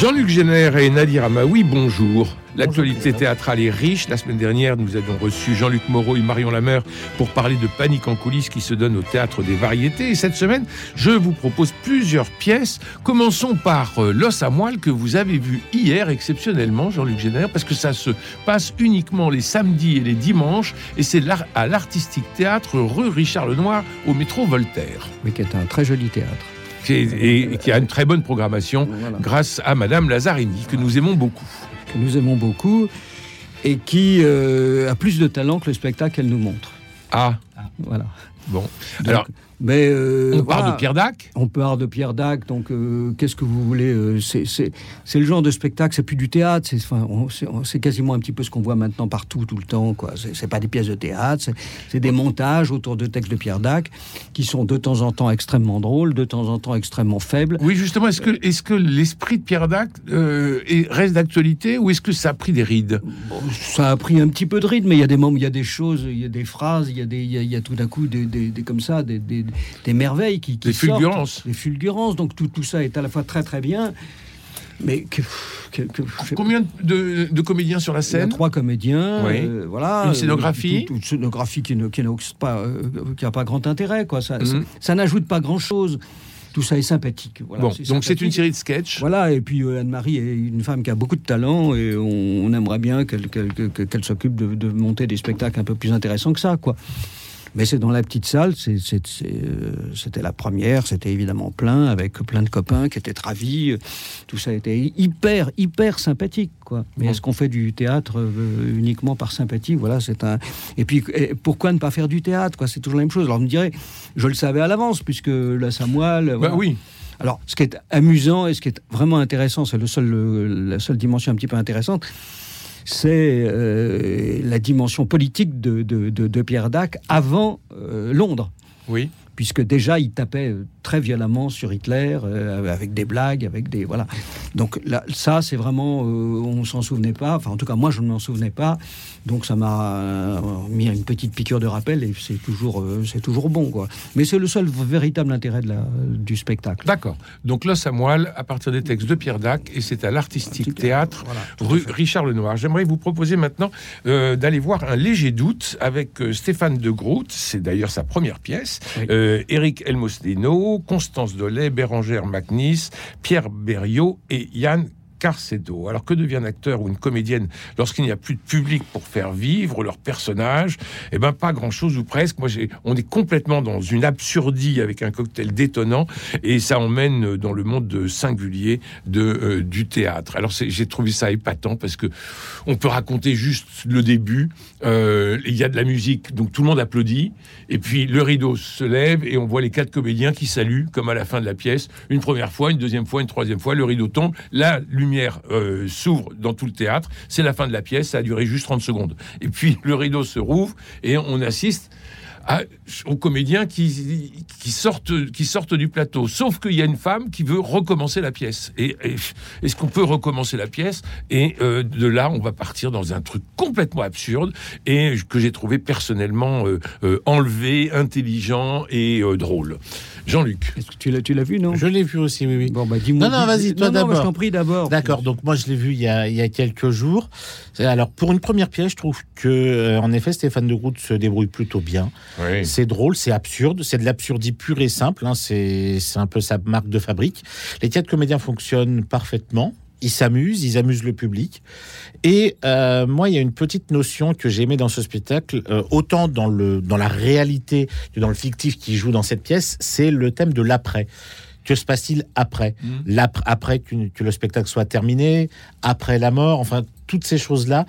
Jean-Luc Génère et Nadir Amaoui, bonjour. L'actualité théâtrale est riche. La semaine dernière, nous avions reçu Jean-Luc Moreau et Marion Lameur pour parler de Panique en coulisses qui se donne au théâtre des variétés. Et cette semaine, je vous propose plusieurs pièces. Commençons par euh, L'os à moelle que vous avez vu hier exceptionnellement, Jean-Luc Génère, parce que ça se passe uniquement les samedis et les dimanches. Et c'est à l'Artistique Théâtre rue Richard Lenoir au métro Voltaire. Oui, qui est un très joli théâtre. Et, qui a une très bonne programmation grâce à Madame Lazzarini, que nous aimons beaucoup que nous aimons beaucoup et qui euh, a plus de talent que le spectacle qu'elle nous montre. Ah, voilà. Bon, alors mais euh, on parle de Pierre Dac. On parle de Pierre Dac. Donc, euh, qu'est-ce que vous voulez euh, C'est le genre de spectacle. C'est plus du théâtre. C'est enfin, quasiment un petit peu ce qu'on voit maintenant partout, tout le temps. Quoi. C'est pas des pièces de théâtre. C'est des montages autour de textes de Pierre Dac qui sont de temps en temps extrêmement drôles, de temps en temps extrêmement faibles. Oui, justement. Est-ce que est-ce que l'esprit de Pierre Dac reste d'actualité ou est-ce que ça a pris des rides? Ça a pris un petit peu de rides, mais il y a des moments, il y a des choses, il y a des phrases, il y a des, il y a, tout d'un coup des, des, comme ça des merveilles qui, qui des fulgurances. des fulgurances. Donc tout, tout ça est à la fois très très bien. Mais que, combien de, comédiens sur la scène Il y a trois comédiens. Euh, voilà. Une scénographie. une scénographie qui n'a qui pas, euh, qui a pas grand intérêt. Quoi. Ça, mhm. ça, n'ajoute pas grand chose. Tout ça est sympathique. Voilà, bon, donc c'est une série de sketchs. Voilà, et puis euh, Anne-Marie est une femme qui a beaucoup de talent et on, aimerait bien qu'elle s'occupe de, de, monter des spectacles un peu plus intéressants que ça, quoi. Mais c'est dans la petite salle, euh, c'était la première, c'était évidemment plein, avec plein de copains qui étaient ravis. Tout ça était hyper, hyper sympathique. Quoi. Mais est-ce qu'on fait du théâtre euh, uniquement par sympathie? Voilà, c'est un. Et puis, pourquoi ne pas faire du théâtre quoi? C'est toujours la même chose. Alors, on me dirait, je le savais à l'avance, puisque la Samoile. Bah oui. Alors, ce qui est amusant et ce qui est vraiment intéressant, c'est le seul, la seule dimension un petit peu intéressante, c'est euh, la dimension politique de, Pierre Dac avant euh, Londres. Oui. Puisque déjà, il tapait euh, très violemment sur Hitler, euh, avec des blagues, avec des voilà. Donc là, ça, c'est vraiment, euh, on s'en souvenait pas. Enfin, en tout cas, moi, je ne m'en souvenais pas. Donc ça m'a euh, mis une petite piqûre de rappel et c'est toujours, c'est toujours bon, quoi. Mais c'est le seul véritable intérêt de la, du spectacle. D'accord. Donc là, Samuel, à partir des textes de Pierre Dac, et c'est à l'Artistique Théâtre, rue Richard Lenoir. J'aimerais vous proposer maintenant d'aller voir un léger doute avec Stéphane de Groot. C'est d'ailleurs sa première pièce. Eric Elmosdeno Constance Dolay, Bérangère Macnis, Pierre Berriot et Yann Carcedo. Alors que devient un acteur ou une comédienne lorsqu'il n'y a plus de public pour faire vivre leur personnage? Eh ben pas grand-chose ou presque. Moi, on est complètement dans une absurdie avec un cocktail détonnant et ça emmène dans le monde singulier de euh, du théâtre. Alors j'ai trouvé ça épatant parce que on peut raconter juste le début. Euh, il y a de la musique, donc tout le monde applaudit et puis le rideau se lève et on voit les quatre comédiens qui saluent comme à la fin de la pièce une première fois, une deuxième fois, une troisième fois. Le rideau tombe. La lumière euh, s'ouvre dans tout le théâtre. C'est la fin de la pièce. Ça a duré juste 30 secondes. Et puis le rideau se rouvre et on assiste aux comédiens qui, qui, sortent, qui sortent du plateau. Sauf qu'il y a une femme qui veut recommencer la pièce. Et, est-ce qu'on peut recommencer la pièce? Et euh, de là, on va partir dans un truc complètement absurde et que j'ai trouvé personnellement euh, enlevé, intelligent et drôle. Jean-Luc. Est-ce que tu l'as, tu l'as vu, non? Je l'ai vu aussi, oui, oui. Bon, bah, dis-moi. Non, non, vas-y, toi d'abord. je t'en prie d'abord. D'accord, donc moi, je l'ai vu il y, a, il y a quelques jours. Alors, pour une première pièce, je trouve que, euh, en effet, Stéphane de Groot se débrouille plutôt bien. C'est drôle, c'est absurde, c'est de l'absurdie pure et simple. Hein, c'est, un peu sa marque de fabrique. Les quatre comédiens fonctionnent parfaitement ils s'amusent, ils amusent le public. Et euh, moi, il y a une petite notion que j'ai aimée dans ce spectacle, euh, autant dans, le, dans la réalité que dans le fictif qui joue dans cette pièce, c'est le thème de l'après. Que se passe-t-il après mmh. Après que, le spectacle soit terminé, après la mort, enfin, toutes ces choses-là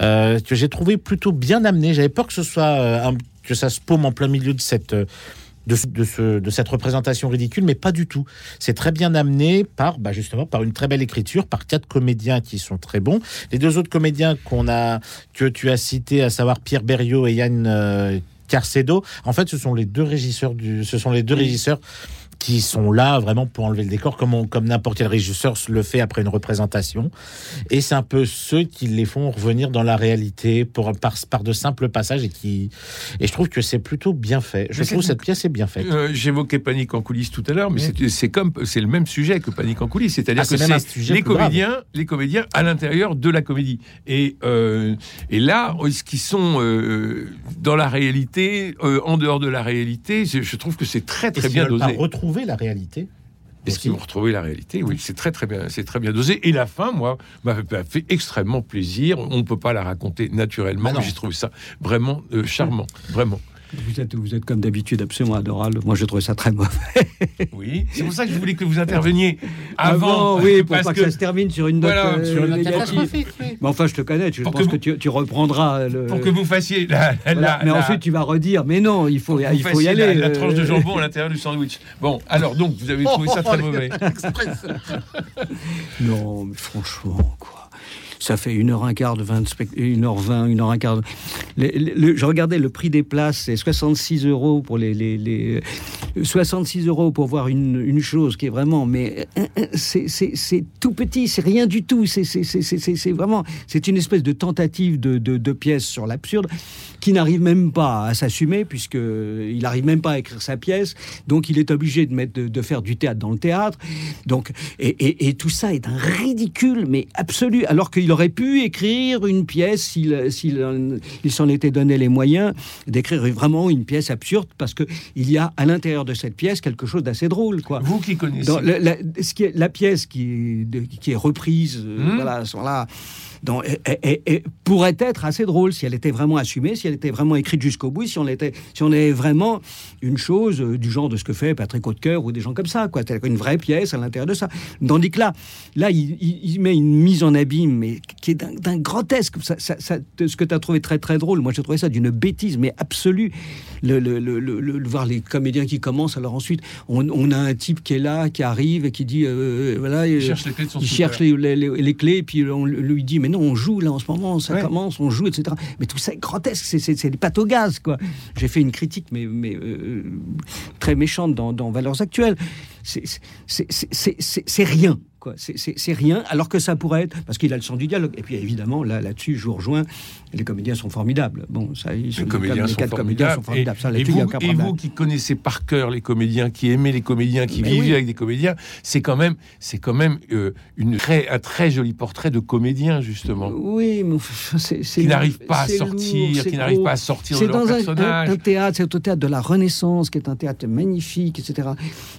euh, que j'ai trouvé plutôt bien amenées. J'avais peur que ce soit que ça se paume en plein milieu de cette de, de, cette représentation ridicule, mais pas du tout. C'est très bien amené par, bah justement, par une très belle écriture, par quatre comédiens qui sont très bons. Les deux autres comédiens qu'on a, que tu as cités, à savoir Pierre Berriot et Yann euh, Carcedo, en fait, ce sont les deux régisseurs du, ce sont les deux régisseurs qui sont là vraiment pour enlever le décor, comme, comme n'importe quel régisseur le fait après une représentation. Et c'est un peu ceux qui les font revenir dans la réalité pour, par, par de simples passages et qui. Et je trouve que c'est plutôt bien fait. Je trouve que cette pièce est bien faite. Euh, j'évoquais Panique en coulisses tout à l'heure, mais c'est comme c'est le même sujet que Panique en coulisses, c'est-à-dire ah, que c'est les comédiens, les comédiens à l'intérieur de la comédie. Et euh, et là, ce qui sont euh, dans la réalité, en dehors de la réalité, je trouve que c'est très très bien dosé. Retrouver la réalité est-ce qu'ils vont retrouver la réalité? Oui, c'est très très bien, c'est très bien dosé. Et la fin, moi, m'a fait extrêmement plaisir. On ne peut pas la raconter naturellement, mais j'ai trouvé ça vraiment euh, charmant, vraiment. Vous êtes, vous êtes comme d'habitude absolument adorable. Moi, je trouve ça très mauvais. Oui, c'est pour ça que je voulais que vous interveniez avant. oui, pour pas que... ça se termine sur une note euh, sur une négative. Mais enfin, je te connais. Je pense que, tu, reprendras. Le... Pour que vous fassiez la. mais ensuite, tu vas redire. Mais non, il faut, il faut y aller. La, tranche de euh. jambon à l'intérieur du sandwich. Bon, alors donc, vous avez trouvé ça très mauvais. non, mais franchement, quoi ça fait une heure un quart de 20, une heure 20, une heure un quart. je regardais le prix des places, c'est 66 euros pour les, les, 66 euros pour voir une, une, chose qui est vraiment, mais c'est tout petit, c'est rien du tout. C'est vraiment, c'est une espèce de tentative de, de, de pièce sur l'absurde qui n'arrive même pas à s'assumer puisque il n'arrive même pas à écrire sa pièce, donc il est obligé de mettre de, faire du théâtre dans le théâtre. Donc et, et, et tout ça est un ridicule mais absolu, alors qu'il il aurait pu écrire une pièce s'il il s'en était donné les moyens d'écrire vraiment une pièce absurde parce que il y a à l'intérieur de cette pièce quelque chose d'assez drôle quoi. Vous qui connaissez la, ce qui est, la pièce qui est, qui est reprise euh, mmh. voilà sont là et, pourrait être assez drôle si elle était vraiment assumée, si elle était vraiment écrite jusqu'au bout, si on était, si on est vraiment une chose euh, du genre de ce que fait Patrick Hautecoeur ou des gens comme ça, quoi, une vraie pièce à l'intérieur de ça. Tandis que là, là, il, met une mise en abîme, mais qui est d'un grotesque. Ça, ce que tu as trouvé très très drôle, moi j'ai trouvé ça d'une bêtise, mais absolue. Le, le, le, voir les comédiens qui commencent, alors ensuite on, a un type qui est là, qui arrive et qui dit, euh, voilà, il cherche les clés, de son il cherche les, les, clés, et puis on lui dit, mais non, on joue là en ce moment, ça commence, on joue, etc. Mais tout ça est grotesque, c'est des pâtes au gaz, quoi. J'ai fait une critique, mais, mais euh, très méchante dans, dans Valeurs Actuelles. C'est rien. C'est rien, alors que ça pourrait être, parce qu'il a le sens du dialogue. Et puis évidemment, là, là-dessus, je vous rejoins, les comédiens sont formidables. Bon, ça, ils sont les comédiens, sont, formidables. Et, vous, qui connaissez par cœur les comédiens, qui aimez les comédiens, qui vivez avec des comédiens, c'est quand même, c'est quand même euh, une très, un très joli portrait de comédien justement. Oui, mais c'est qui n'arrive pas à sortir, qui n'arrive pas à sortir de leur dans personnage. Un, un théâtre, c'est au théâtre de la Renaissance, qui est un théâtre magnifique, etc.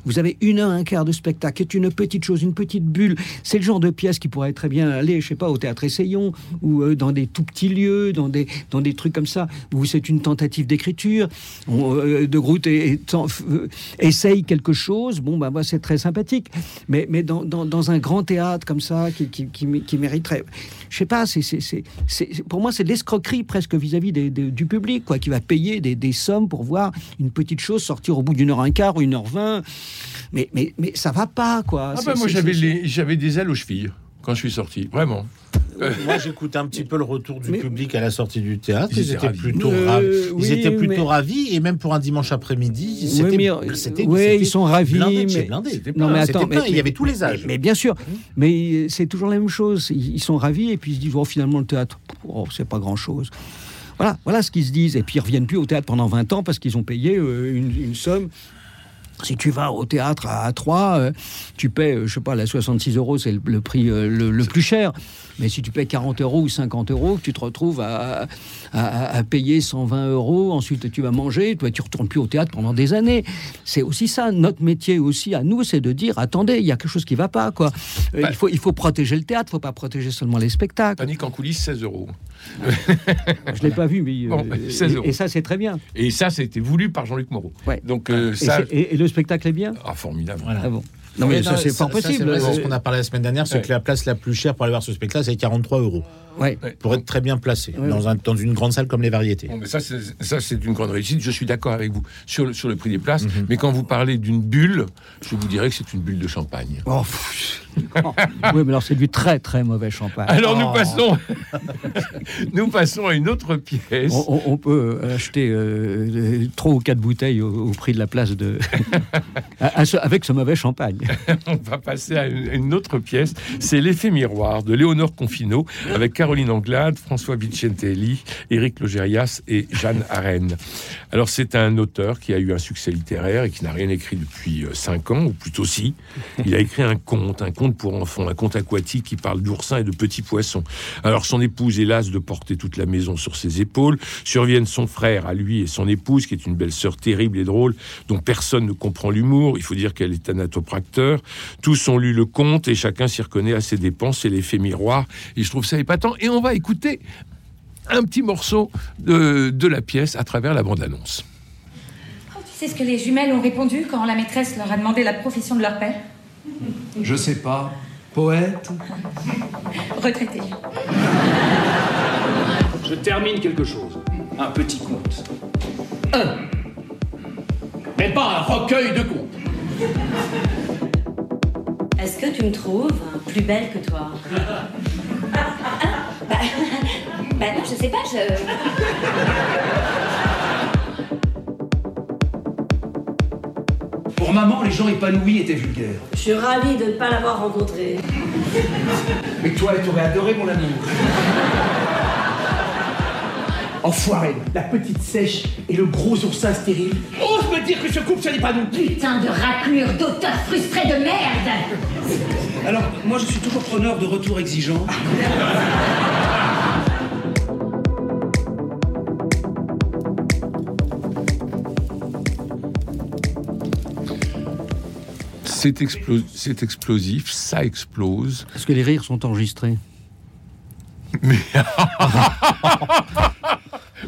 Vous avez une heure, un quart de spectacle, qui est une petite chose, une petite bulle. C'est le genre de pièce qui pourrait très bien aller, je sais pas, au théâtre Essayons ou euh, dans des tout petits lieux, dans des, dans des trucs comme ça, où c'est une tentative d'écriture. Euh, de Groot euh, essaye quelque chose, bon, ben, bah, c'est très sympathique. Mais, mais dans, dans, un grand théâtre comme ça, qui, qui, qui, mériterait. Je sais pas, c'est, pour moi, c'est de l'escroquerie presque vis-à-vis du public, quoi, qui va payer des, des, sommes pour voir une petite chose sortir au bout d'une heure un quart ou une heure vingt. Mais, mais, mais ça va pas, quoi. Ah ben moi, j'avais, j'avais des ailes aux chevilles quand je suis sorti, vraiment. Moi, j'écoute un petit peu le retour du public à la sortie du théâtre. Ils, étaient plutôt, ravis. ils étaient plutôt ravis, et même pour un dimanche après-midi, c'était. Oui, ils sont ravis. mais... Non, mais attends, il y avait tous les âges. Mais, bien sûr, mais c'est toujours la même chose. Ils, sont ravis, et puis ils se disent oh, finalement, le théâtre, oh, c'est pas grand-chose. Voilà, voilà ce qu'ils se disent. Et puis ils reviennent plus au théâtre pendant 20 ans parce qu'ils ont payé euh, une, une somme si tu vas au théâtre à 3, euh, tu paies, euh, je sais pas, la 66 euros, c'est le, prix euh, le, plus cher. Mais si tu payes 40 euros ou 50 euros, tu te retrouves à, à, payer 120 euros, ensuite tu vas manger, toi tu retournes plus au théâtre pendant des années. C'est aussi ça, notre métier aussi à nous, c'est de dire, attendez, il y a quelque chose qui va pas, quoi. il, faut, il faut protéger le théâtre, il faut pas protéger seulement les spectacles. Panique en coulisses, 16 euros. je l'ai pas vu, mais... Et, ça, c'est très bien. Et ça, c'était voulu par Jean-Luc Moreau. Ouais. Donc, ça... et, le spectacle est bien? Ah, formidable. Ah bon. Non, mais ça, c'est pas possible. C'est ce qu'on a parlé la semaine dernière, c'est que la place la plus chère pour aller voir ce spectacle, c'est 43 euros. Ouais. Pour être très bien placé dans, un, dans, une grande salle comme les variétés. Bon, mais ça, c'est une grande réussite. Je suis d'accord avec vous sur le, sur le prix des places. Mhm. Mais quand vous parlez d'une bulle, je vous dirais que c'est une bulle de champagne. Oh, oui, mais alors c'est du très très mauvais champagne. Alors nous oh. passons, nous passons à une autre pièce. On, peut acheter euh, trois ou quatre bouteilles au, prix de la place de, avec ce mauvais champagne. on va passer à une, autre pièce. C'est l'effet miroir de Léonore Confino avec Caroline Anglade, François Vicentelli, Éric Logérias et Jeanne Arène. Alors c'est un auteur qui a eu un succès littéraire et qui n'a rien écrit depuis euh, cinq ans, ou plutôt si. Il a écrit un conte, un conte pour enfants, un conte aquatique qui parle d'oursins et de petits poissons. Alors son épouse, hélas, de porter toute la maison sur ses épaules, surviennent son frère à lui et son épouse, qui est une belle sœur terrible et drôle, dont personne ne comprend l'humour. Il faut dire qu'elle est anatopracteur. Tous ont lu le conte et chacun s'y reconnaît à ses dépenses. C'est l'effet miroir. Et je trouve ça épatant. Et on va écouter un petit morceau de, de la pièce à travers la bande-annonce. Oh, tu sais ce que les jumelles ont répondu quand la maîtresse leur a demandé la profession de leur père? Je sais pas. Poète? Retraité. Je termine quelque chose. Un petit conte. Un. Mais pas un recueil de contes. Est-ce que tu me trouves plus belle que toi? Bah, bah, non, je sais pas, je... Pour maman, les gens épanouis étaient vulgaires. Je suis ravie de ne pas l'avoir rencontré. Mais toi, tu aurais adoré mon amour. Enfoiré, la petite sèche et le gros oursin stérile. Ose me dire que ce couple, ça n'est pas non Putain de raclure d'auteur frustré de merde Alors, moi, je suis toujours preneur de retour exigeant. c'est explosif, ça explose. Est-ce que les rires sont enregistrés? Mais...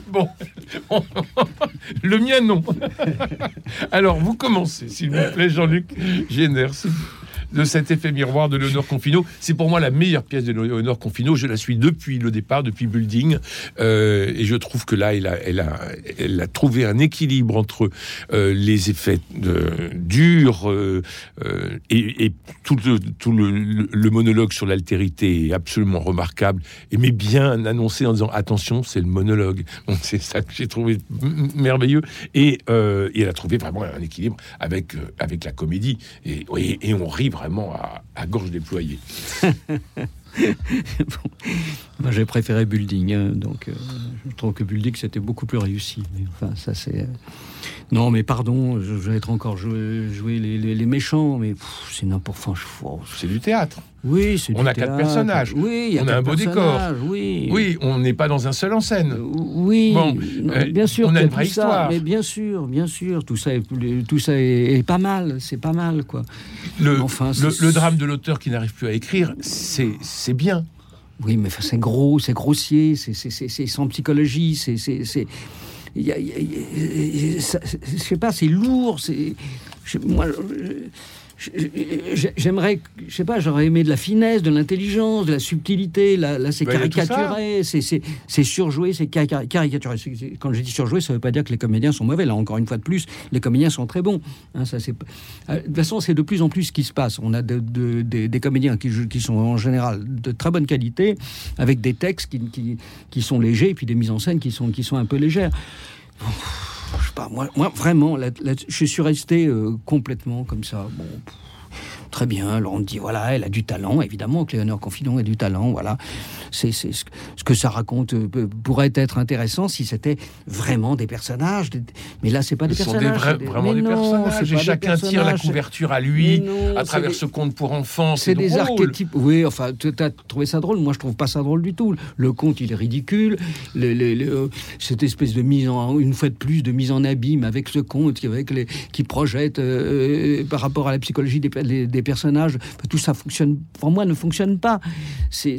bon, le mien non. Alors, vous commencez, s'il vous plaît, Jean-Luc Génère de cet effet miroir de Léonore Confino. C'est pour moi la meilleure pièce de Léonore Confino. Je la suis depuis le départ, depuis Building. Euh, et je trouve que là, elle a, elle a, elle a trouvé un équilibre entre euh, les effets durs euh, et, tout, le, tout le, monologue sur l'altérité est absolument remarquable. Et mais bien annoncé en disant attention, c'est le monologue. C'est ça que j'ai trouvé merveilleux. Et, elle a trouvé vraiment un équilibre avec, avec la comédie. Et, et, et on rit vraiment à, gorge déployée. Moi, j'ai préféré Building, hein, donc euh, je trouve que Building c'était beaucoup plus réussi. enfin, ça c'est. Euh, non, mais pardon, je, vais être encore jouer, les, méchants, mais c'est n'importe quoi. C'est du théâtre. Oui, c'est On a quatre personnages. Oui, on a un beau décor. Oui. oui, on n'est pas dans un seul en scène. Euh, oui, bon, bien sûr. On a, une vraie histoire. mais bien sûr, bien sûr, tout ça est, tout ça est, pas mal. C'est pas mal, quoi. Le, enfin, le, drame de l'auteur qui n'arrive plus à écrire, c'est bien. Oui, mais c'est gros, c'est grossier, c'est sans psychologie, c'est je sais pas, c'est lourd, c'est. Moi, j'aimerais, je sais pas, j'aurais aimé de la finesse, de l'intelligence, de la subtilité. Là, c'est bah, caricaturé, c'est surjoué, c'est caricaturé. Quand je dis surjoué, ça veut pas dire que les comédiens sont mauvais. Là, encore une fois de plus, les comédiens sont très bons. Hein, ça. Euh, de toute façon, c'est de plus en plus ce qui se passe. On a des comédiens qui, qui sont en général de très bonne qualité, avec des textes qui, qui, qui sont légers, et puis des mises en scène qui sont, qui sont un peu légères. Je sais pas, moi, moi vraiment, je suis resté euh, complètement comme ça. Bon, très bien. Alors on dit, voilà, elle a du talent, évidemment que Léonore Confidon a du talent, voilà. C'est ce, ce que ça raconte euh, pourrait être intéressant si c'était vraiment des personnages. Mais là, c'est pas des Ce personnages. Sont des vraiment des personnages. Et chacun tire la couverture à lui, à travers ce conte pour enfants. C'est des archétypes. Oui, enfin, tu as trouvé ça drôle. Moi, je trouve pas ça drôle du tout. Le conte, il est ridicule. Le, cette espèce de mise en, une fois de plus, de mise en abîme avec ce conte, avec les, qui projette euh, par rapport à la psychologie des, des, des personnages. Tout ça fonctionne, pour moi, ne fonctionne pas. C'est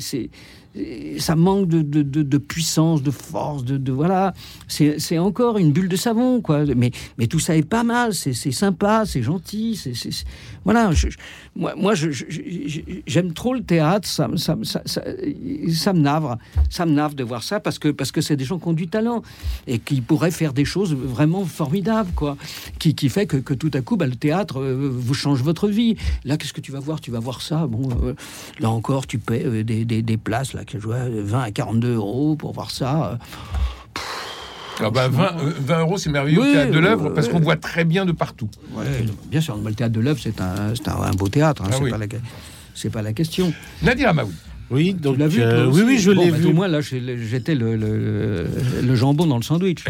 ça manque de, de, puissance, de force, de, voilà. C'est encore une bulle de savon, quoi. Mais, mais tout ça est pas mal, c'est sympa, c'est gentil, c'est voilà. moi, moi j'aime trop le théâtre, ça, ça, ça, ça, me navre, ça me navre de voir ça parce que parce que c'est des gens qui ont du talent et qui pourraient faire des choses vraiment formidables, quoi. Qui, qui fait que, que tout à coup, bah, le théâtre euh, vous change votre vie. Là, qu'est-ce que tu vas voir? Tu vas voir ça. Bon, euh, là encore, tu paies euh, des, des, des places là que je vois 20 à 42 euros pour voir ça. 20, ah bah, euh, euros, c'est merveilleux au théâtre de l'œuvre parce qu'on voit très bien de partout. bien sûr, le théâtre de l'œuvre, c'est un, un, beau théâtre, hein, ah c'est pas, la, pas la question. Nadir Amaoui. Oui, donc vu, euh, oui, oui, je l'ai bah, vu. Au moins, là, j'étais le, le, jambon dans le sandwich.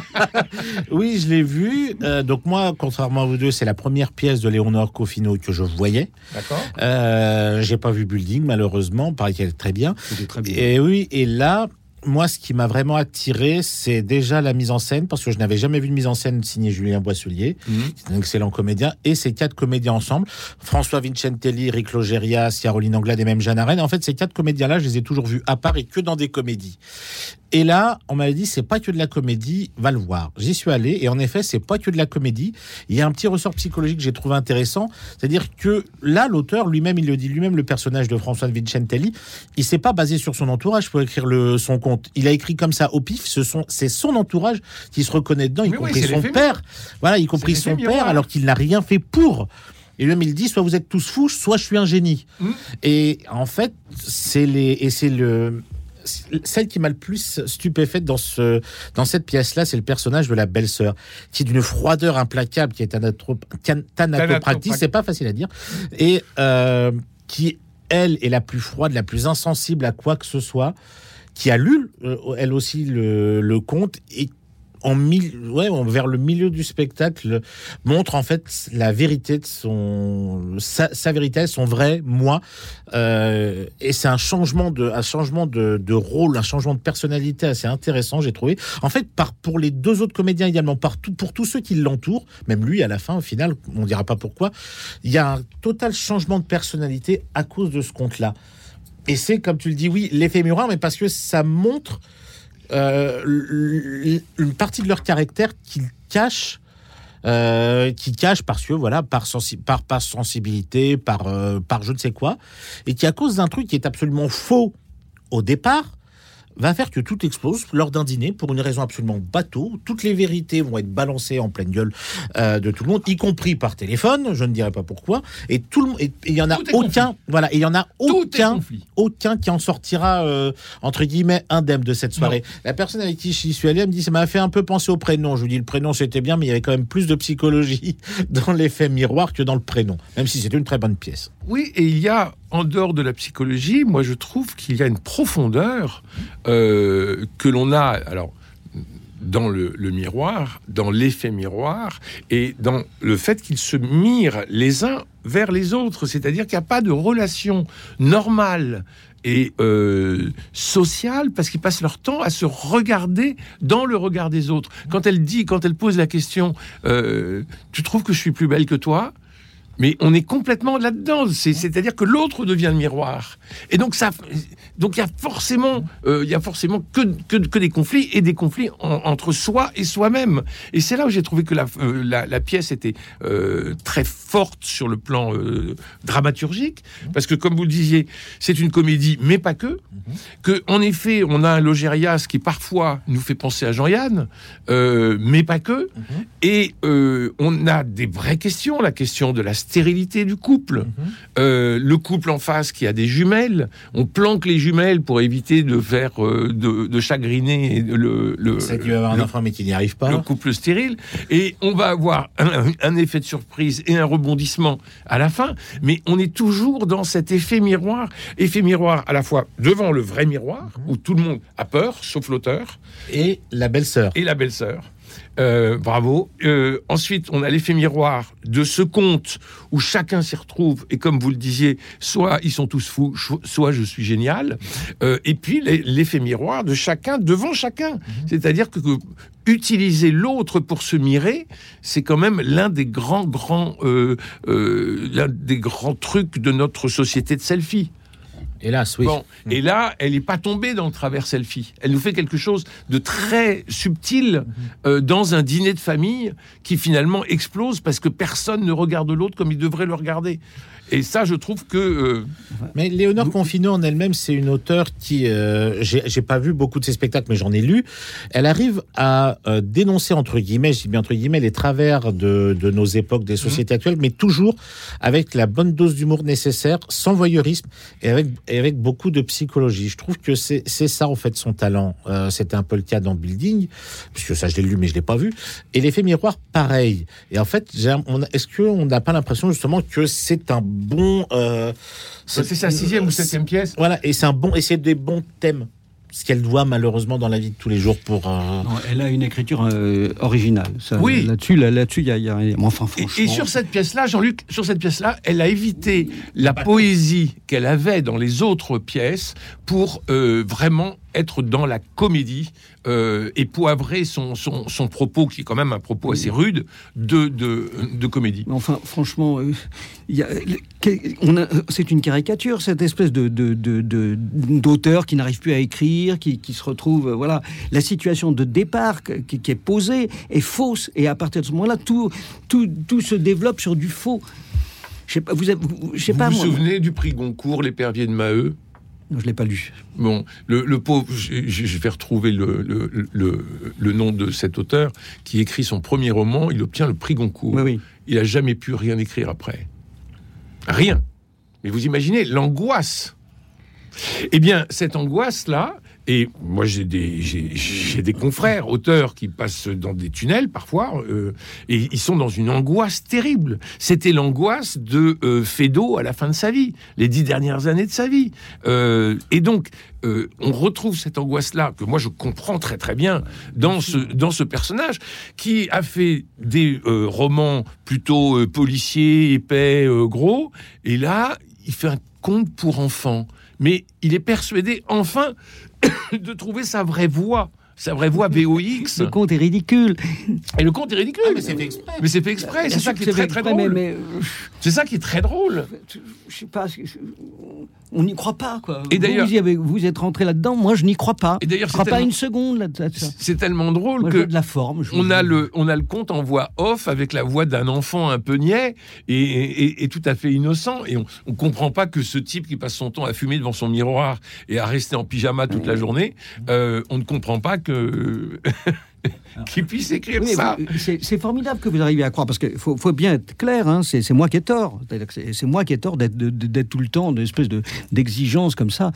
oui, je l'ai vu. Euh, donc moi, contrairement à vous deux, c'est la première pièce de Léonore Cofino que je voyais. D'accord. Euh, J'ai pas vu Building, malheureusement. Pareil qu'elle est très bien. Très bien. Et oui, et là, moi, ce qui m'a vraiment attiré, c'est déjà la mise en scène, parce que je n'avais jamais vu de mise en scène signée Julien Boisselier, mhm. qui est un excellent comédien, et ces quatre comédiens ensemble, François Vincentelli, Rick Logérias, Caroline Anglade et même Jeanne Arène. En fait, ces quatre comédiens-là, je les ai toujours vus à part et que dans des comédies. Et là, on m'avait dit, c'est pas que de la comédie, va le voir. J'y suis allé, et en effet, c'est pas que de la comédie. Il y a un petit ressort psychologique que j'ai trouvé intéressant, c'est-à-dire que là, l'auteur lui-même, il le dit lui-même, le personnage de François Vincentelli, il s'est pas basé sur son entourage pour écrire le, son Il a écrit comme ça au pif, ce sont, c'est son entourage qui se reconnaît dedans, y compris son père. Voilà, y compris son père, alors qu'il n'a rien fait pour. Et lui-même, il dit soit vous êtes tous fous, soit je suis un génie. Mmh. Et en fait, c'est les, et c'est le, celle qui m'a le plus stupéfaite dans, ce, dans cette pièce-là, c'est le personnage de la belle-sœur, qui est d'une froideur implacable, qui est thanatopratique, c'est pas facile à dire, et euh, qui, elle, est la plus froide, la plus insensible à quoi que ce soit, qui a lu, euh, elle aussi, le, conte, et en ouais, vers le milieu du spectacle montre en fait la vérité de son sa, vérité, son vrai moi. Euh, et c'est un changement de un changement de, rôle, un changement de personnalité assez intéressant, j'ai trouvé. En fait, par pour les deux autres comédiens également, partout pour tous ceux qui l'entourent, même lui à la fin, au final, on dira pas pourquoi, il y a un total changement de personnalité à cause de ce conte-là. Et c'est comme tu le dis, oui, l'effet miroir, mais parce que ça montre euh, une partie de leur caractère qu'ils cachent. Euh, qui cachent parce que voilà par, par, par sensibilité par, euh, par je ne sais quoi et qui à cause d'un truc qui est absolument faux au départ va faire que tout explose lors d'un dîner pour une raison absolument bateau. Toutes les vérités vont être balancées en pleine gueule euh, de tout le monde, y compris par téléphone. Je ne dirai pas pourquoi. Et tout le il y en a aucun, voilà, il y en a aucun, aucun qui en sortira euh, entre guillemets indemne de cette soirée. La personne avec qui je suis allé, elle me dit ça m'a fait un peu penser au prénom. Je vous dis le prénom c'était bien, mais il y avait quand même plus de psychologie dans l'effet miroir que dans le prénom, même si c'était une très bonne pièce. Oui, et il y a en dehors de la psychologie, moi je trouve qu'il y a une profondeur euh, que l'on a. Alors, dans le, miroir, dans l'effet miroir, et dans le fait qu'ils se mirent les uns vers les autres. C'est-à-dire qu'il n'y a pas de relation normale et euh, sociale parce qu'ils passent leur temps à se regarder dans le regard des autres. Quand elle dit, quand elle pose la question, euh, tu trouves que je suis plus belle que toi? Mais on est complètement là-dedans. C'est-à-dire que l'autre devient le miroir. Et donc ça, donc il y a forcément, euh, il y a forcément que, que, des conflits et des conflits entre soi et soi-même. Et c'est là où j'ai trouvé que la, euh, la, pièce était euh, très forte sur le plan dramaturgique, parce que comme vous le disiez, c'est une comédie, mais pas que. Que en effet, on a un Logérias qui parfois nous fait penser à Jean-Yann, mais pas que. Et on a des vraies questions, la question de la stérilité du couple. Mhm. Euh, le couple en face qui a des jumelles, on planque les jumelles pour éviter de faire euh, de, chagriner le. le avoir un enfant mais qui n'y arrive pas. Le couple stérile et on va avoir un, effet de surprise et un rebondissement à la fin, mais on est toujours dans cet effet miroir, effet miroir à la fois devant le vrai miroir mhm. où tout le monde a peur, sauf l'auteur et la belle-sœur et la belle-sœur. Euh, bravo. Euh, ensuite, on a l'effet miroir de ce conte où chacun s'y retrouve. Et comme vous le disiez, soit ils sont tous fous, soit je suis génial. Euh, et puis l'effet miroir de chacun devant chacun. Mhm. C'est-à-dire que, utiliser l'autre pour se mirer, c'est quand même l'un des grands, grands, l'un des grands trucs de notre société de selfie. Hélas, oui. Bon, et là, elle n'est pas tombée dans le travers selfie. Elle nous fait quelque chose de très subtil euh, dans un dîner de famille qui finalement explose parce que personne ne regarde l'autre comme il devrait le regarder. Et ça, je trouve que. Euh, mais Léonore Confino en elle-même, c'est une auteure qui. Euh, j'ai pas vu beaucoup de ses spectacles, mais j'en ai lu. Elle arrive à euh, dénoncer, entre guillemets, je dis bien entre guillemets, les travers de, de nos époques, des sociétés actuelles, mais toujours avec la bonne dose d'humour nécessaire, sans voyeurisme et avec, et avec beaucoup de psychologie. Je trouve que c'est ça, en fait, son talent. C'était un peu le cas dans Building, puisque ça, je l'ai lu, mais je l'ai pas vu. Et l'effet miroir, pareil. Et en fait, est-ce qu'on n'a pas l'impression, justement, que c'est un bon. Euh, c'est sa sixième ou septième pièce. Voilà, et c'est un bon, et c'est des bons thèmes ce qu'elle doit malheureusement dans la vie de tous les jours pour. Euh, elle a une écriture euh, originale. oui. Là-dessus, là-dessus, il y, a, enfin, franchement... et, sur cette pièce-là, Jean-Luc, sur cette pièce-là, elle a évité la poésie qu'elle avait dans les autres pièces pour vraiment être dans la comédie euh, et poivrer son, son, propos, qui est quand même un propos assez rude, de, de, comédie. Enfin, franchement, euh, c'est une caricature, cette espèce de, d'auteur qui n'arrive plus à écrire, qui, se retrouve... voilà, La situation de départ qui, est posée est fausse, et à partir de ce moment-là, tout, tout, tout se développe sur du faux. Je sais pas, vous, pas, vous souvenez du prix Goncourt, l'épervier de Maheu? Je ne l'ai pas lu. Bon, le, pauvre, je, vais retrouver le, le, le, nom de cet auteur qui écrit son premier roman, il obtient le prix Goncourt. Oui, oui. Il n'a jamais pu rien écrire après. Rien. Mais vous imaginez l'angoisse. Eh bien, cette angoisse-là, et moi, j'ai des, confrères, auteurs, qui passent dans des tunnels parfois, euh, et ils sont dans une angoisse terrible. C'était l'angoisse de euh, à la fin de sa vie, les dix dernières années de sa vie. Euh, et donc, on retrouve cette angoisse-là, que moi je comprends très très bien, dans ce, dans ce personnage, qui a fait des romans plutôt policiers, épais, gros, et là, il fait un conte pour enfants mais il est persuadé enfin de trouver sa vraie voix sa vraie voix VOX. Le conte est ridicule. Et le conte est ridicule. Ah, mais c'est fait exprès. Mais c'est fait exprès. C'est ça qui est très, très drôle. Mais, C'est ça qui est très drôle. Je sais pas. On n'y croit pas, quoi. Et d'ailleurs, vous, vous, êtes rentré là-dedans. Moi, je n'y crois pas. Et d'ailleurs, je crois pas une seconde là C'est tellement drôle que de la forme. On a le, on a le conte en voix off avec la voix d'un enfant un peu niais et, et, tout à fait innocent. Et on, on comprend pas que ce type qui passe son temps à fumer devant son miroir et à rester en pyjama toute la journée, euh, on ne comprend pas que qui puisse écrire ça. C'est formidable que vous arriviez à croire, parce qu'il faut, faut, bien être clair, hein, c'est moi qui ai tort. C'est moi qui ai tort d'être tout le temps d'une espèce d'exigence comme ça.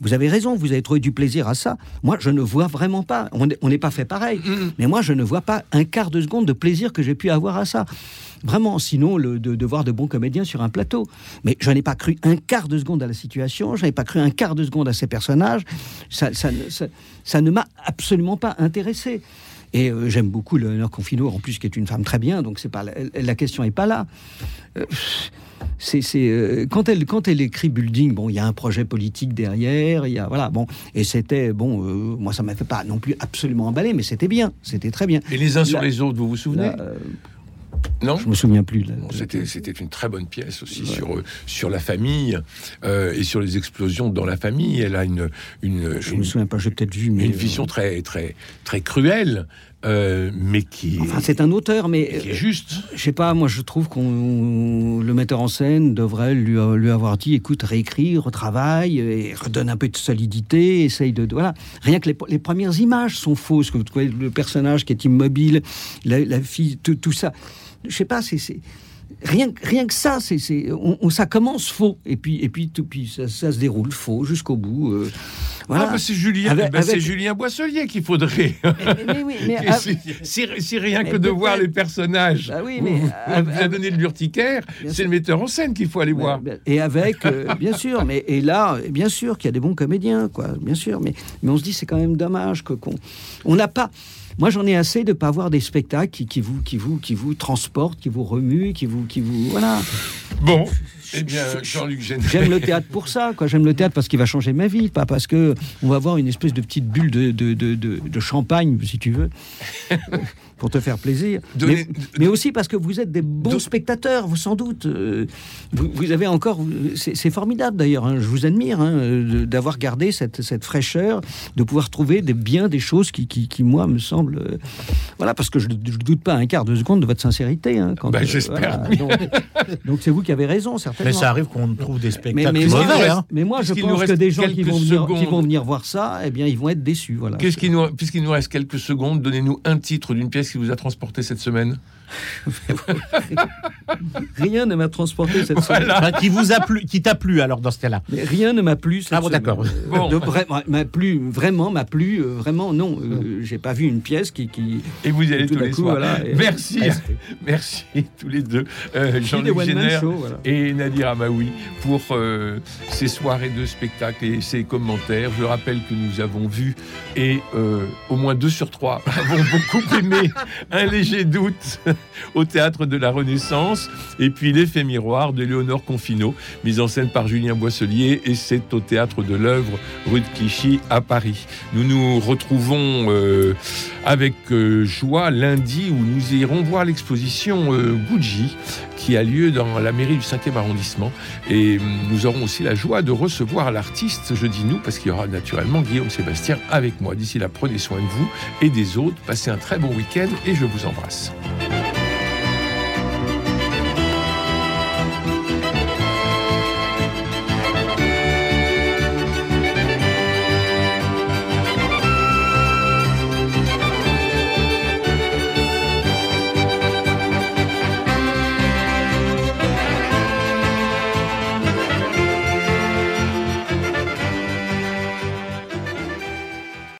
Vous avez raison, vous avez trouvé du plaisir à ça. Moi, je ne vois vraiment pas. On n'est pas fait pareil. Mm. Mais moi, je ne vois pas un quart de seconde de plaisir que j'ai pu avoir à ça. Vraiment, sinon, le, de, voir de bons comédiens sur un plateau. Mais je n'ai pas cru un quart de seconde à la situation, je n'ai pas cru un quart de seconde à ces personnages. Ça, ça, ne m'a absolument pas intéressé. Et euh, j'aime beaucoup Léonore Confino, en plus, qui est une femme très bien, donc c'est pas la, la question n'est pas là. Euh, c'est euh, quand elle quand elle écrit Building, bon, il y a un projet politique derrière, il y a voilà, bon, et c'était bon, moi ça m'a fait pas non plus absolument emballer, mais c'était bien, c'était très bien. Et les uns sur les autres, vous vous souvenez? Non, je me souviens plus. C'était une très bonne pièce aussi sur sur la famille euh, et sur les explosions dans la famille. Elle a une une. Je me souviens pas, j'ai peut-être vu, mais une vision euh, très très très cruelle. Euh, mais qui enfin c'est un auteur mais qui est juste je sais pas moi je trouve qu'on le metteur en scène devrait lui, lui avoir dit écoute réécris retravaille et redonne un peu de solidité essaye de, voilà rien que les, les, premières images sont fausses que vous voyez le personnage qui est immobile la, la fille tout, tout ça je sais pas, c'est rien, rien que ça, c'est, on, ça commence faux et puis et puis tout, puis ça, se déroule faux jusqu'au bout. Euh, voilà. Ah, c'est Julien, bah, c'est Julien Boisselier qu'il faudrait. si, rien que de voir les personnages, bah oui, mais vous, donné le l'urticaire, c'est le metteur en scène qu'il faut aller voir. Et avec, euh, bien sûr, mais et là, bien sûr qu'il y a des bons comédiens, quoi, bien sûr, mais mais on se dit c'est quand même dommage que qu'on on n'a pas moi, j'en ai assez de pas avoir des spectacles qui, vous, qui, vous, qui vous transportent, qui vous remuent, qui vous, qui vous, voilà. Bon, Eh bien, Jean-Luc J'aime le théâtre pour ça, quoi. J'aime le théâtre parce qu'il va changer ma vie, pas parce que on va avoir une espèce de petite bulle de, de, de, de champagne, si tu veux. pour te faire plaisir. mais, aussi parce que vous êtes des bons spectateurs, vous sans doute. Euh, vous, avez encore, c'est formidable d'ailleurs. Hein, je vous admire hein, d'avoir gardé cette, cette, fraîcheur, de pouvoir trouver des, bien des choses qui, qui, moi, me semblent. Euh, voilà, parce que je ne doute pas un quart de seconde de votre sincérité. Hein, ben, J'espère. donc c'est vous qui avez raison, certainement. Mais ça arrive qu'on trouve des spectacles mais, mais, moi, je pense que des gens qui vont, venir, qui vont, venir, voir ça, eh bien, ils vont être déçus. Voilà. Puisqu'il nous, nous reste quelques secondes, donnez-nous un titre d'une pièce qui vous a transporté cette semaine Rien ne m'a transporté cette semaine. qui vous a plu, qui t'a plu alors dans ce cas-là Rien ne m'a plu. Cette ah bon, d'accord. m'a plu, vraiment, m'a plu, euh, vraiment, non. Euh, j'ai pas vu une pièce qui. qui et vous y allez tous les soirs. merci, merci tous les deux, euh, Jean-Luc Génère et Nadir Amaoui, pour ces soirées de spectacle et ces commentaires. Je rappelle que nous avons vu, et au moins deux sur trois avons beaucoup aimé Un léger doute au théâtre de la Renaissance, et puis L'effet miroir de Léonore Confino, mise en scène par Julien Boisselier, et c'est au théâtre de l'œuvre rue de Clichy à Paris. Nous nous retrouvons euh, avec euh, joie lundi où nous irons voir l'exposition euh, Gucci qui a lieu dans la mairie du 5e arrondissement. Et hum, nous aurons aussi la joie de recevoir l'artiste, je dis nous, parce qu'il y aura naturellement Guillaume Sébastien avec moi. D'ici là, prenez soin de vous et des autres. Passez un très bon week-end et je vous embrasse.